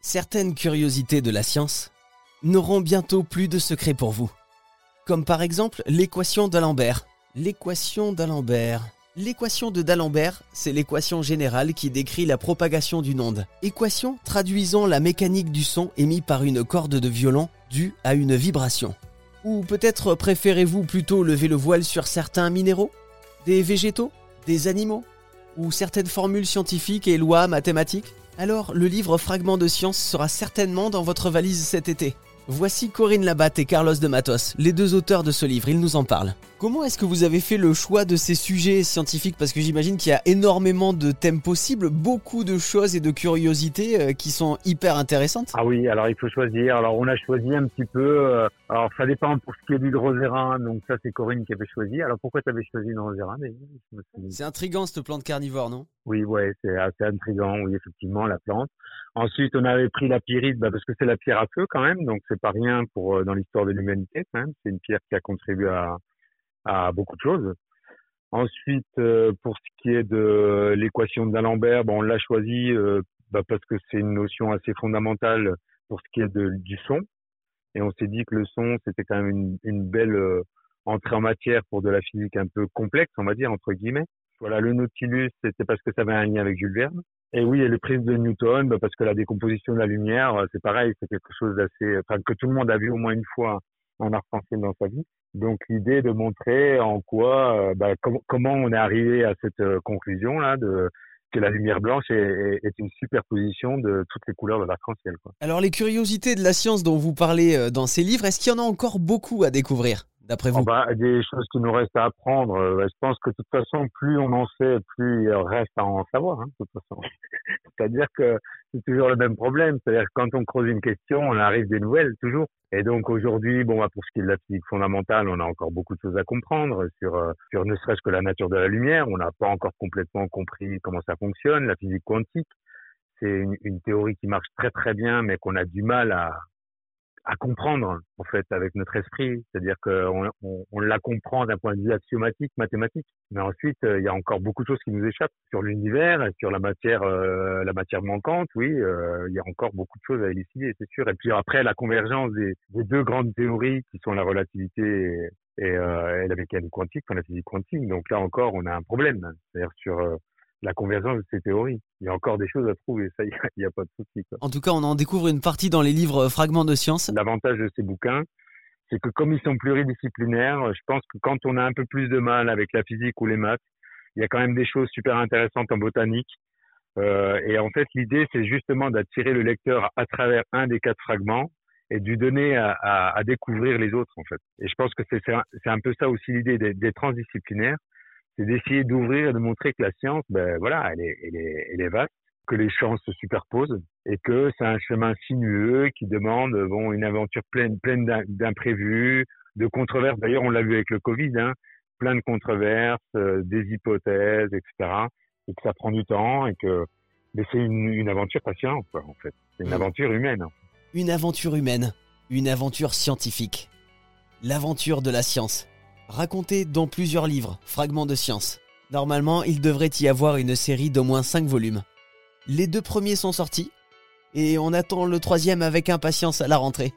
Certaines curiosités de la science n'auront bientôt plus de secret pour vous. Comme par exemple l'équation d'Alembert. L'équation d'Alembert. L'équation de d'Alembert, c'est l'équation générale qui décrit la propagation d'une onde. Équation traduisant la mécanique du son émis par une corde de violon due à une vibration. Ou peut-être préférez-vous plutôt lever le voile sur certains minéraux? Des végétaux? Des animaux? Ou certaines formules scientifiques et lois mathématiques? Alors le livre Fragments de science sera certainement dans votre valise cet été. Voici Corinne Labatte et Carlos de Matos, les deux auteurs de ce livre, ils nous en parlent. Comment est-ce que vous avez fait le choix de ces sujets scientifiques? Parce que j'imagine qu'il y a énormément de thèmes possibles, beaucoup de choses et de curiosités euh, qui sont hyper intéressantes. Ah oui, alors il faut choisir. Alors on a choisi un petit peu. Alors ça dépend pour ce qui est du Drosérin, donc ça c'est Corinne qui avait choisi. Alors pourquoi tu avais choisi le Drosérin C'est intriguant cette plante carnivore, non? Oui, ouais, c'est assez intriguant, oui, effectivement, la plante. Ensuite, on avait pris la pyrite bah, parce que c'est la pierre à feu quand même, donc c'est pas rien pour euh, dans l'histoire de l'humanité quand même. C'est une pierre qui a contribué à, à beaucoup de choses. Ensuite, euh, pour ce qui est de l'équation d'Alembert, bon, on l'a choisi euh, bah, parce que c'est une notion assez fondamentale pour ce qui est de, du son. Et on s'est dit que le son, c'était quand même une, une belle euh, entrée en matière pour de la physique un peu complexe, on va dire, entre guillemets. Voilà, le Nautilus, c'était parce que ça avait un lien avec Jules Verne. Et oui, et le prisme de Newton, bah, parce que la décomposition de la lumière, c'est pareil, c'est quelque chose d'assez, enfin, que tout le monde a vu au moins une fois en arc-en-ciel dans sa vie. Donc l'idée de montrer en quoi, euh, bah, comment on est arrivé à cette euh, conclusion là de que la lumière blanche est, est, une superposition de toutes les couleurs de l'arc-en-ciel. Alors les curiosités de la science dont vous parlez euh, dans ces livres, est-ce qu'il y en a encore beaucoup à découvrir? D'après vous? oh, bah, Des choses qui nous restent à apprendre. Je pense que de toute façon, plus on en sait, plus il reste à en savoir. Hein, de toute façon. C'est-à-dire que c'est toujours le même problème. C'est-à-dire que quand on creuse une question, on arrive des nouvelles toujours. Et donc aujourd'hui, bon, bah, pour ce qui est de la physique fondamentale, on a encore beaucoup de choses à comprendre sur, euh, sur ne serait-ce que la nature de la lumière. On n'a pas encore complètement compris comment ça fonctionne. La physique quantique, c'est une, une théorie qui marche très très bien, mais qu'on a du mal à, à comprendre en fait avec notre esprit, c'est-à-dire qu'on on, on, la comprend d'un point de vue axiomatique, mathématique, mais ensuite euh, il y a encore beaucoup de choses qui nous échappent sur l'univers, sur la matière, euh, la matière manquante. Oui, euh, il y a encore beaucoup de choses à élucider, c'est sûr. Et puis après la convergence des, deux grandes théories qui sont la relativité et, et, et la mécanique quantique, enfin la physique quantique. Donc là encore, on a un problème, c'est-à-dire sur la convergence de ces théories. Il y a encore des choses à trouver, ça, il n'y a, pas de souci. En tout cas, on en découvre une partie dans les livres Fragments de science. L'avantage de ces bouquins, c'est que comme ils sont pluridisciplinaires, je pense que quand on a un peu plus de mal avec la physique ou les maths, il y a quand même des choses super intéressantes en botanique. Euh, et en fait, l'idée, c'est justement d'attirer le lecteur à travers un des quatre fragments et de lui donner à, à, à découvrir les autres, en fait. Et je pense que c'est un peu ça aussi l'idée des, des transdisciplinaires c'est d'essayer d'ouvrir et de montrer que la science, ben voilà, elle est, elle est, elle est vaste, que les champs se superposent et que c'est un chemin sinueux qui demande bon une aventure pleine, pleine d'imprévus, de controverses. D'ailleurs, on l'a vu avec le Covid, hein, plein de controverses, euh, des hypothèses, etc. Et que ça prend du temps et que mais c'est une, une, aventure patiente, quoi, en fait. C'est une aventure humaine. Une aventure humaine, une aventure scientifique, l'aventure de la science raconté dans plusieurs livres, fragments de science. Normalement, il devrait y avoir une série d'au moins 5 volumes. Les deux premiers sont sortis, et on attend le troisième avec impatience à la rentrée.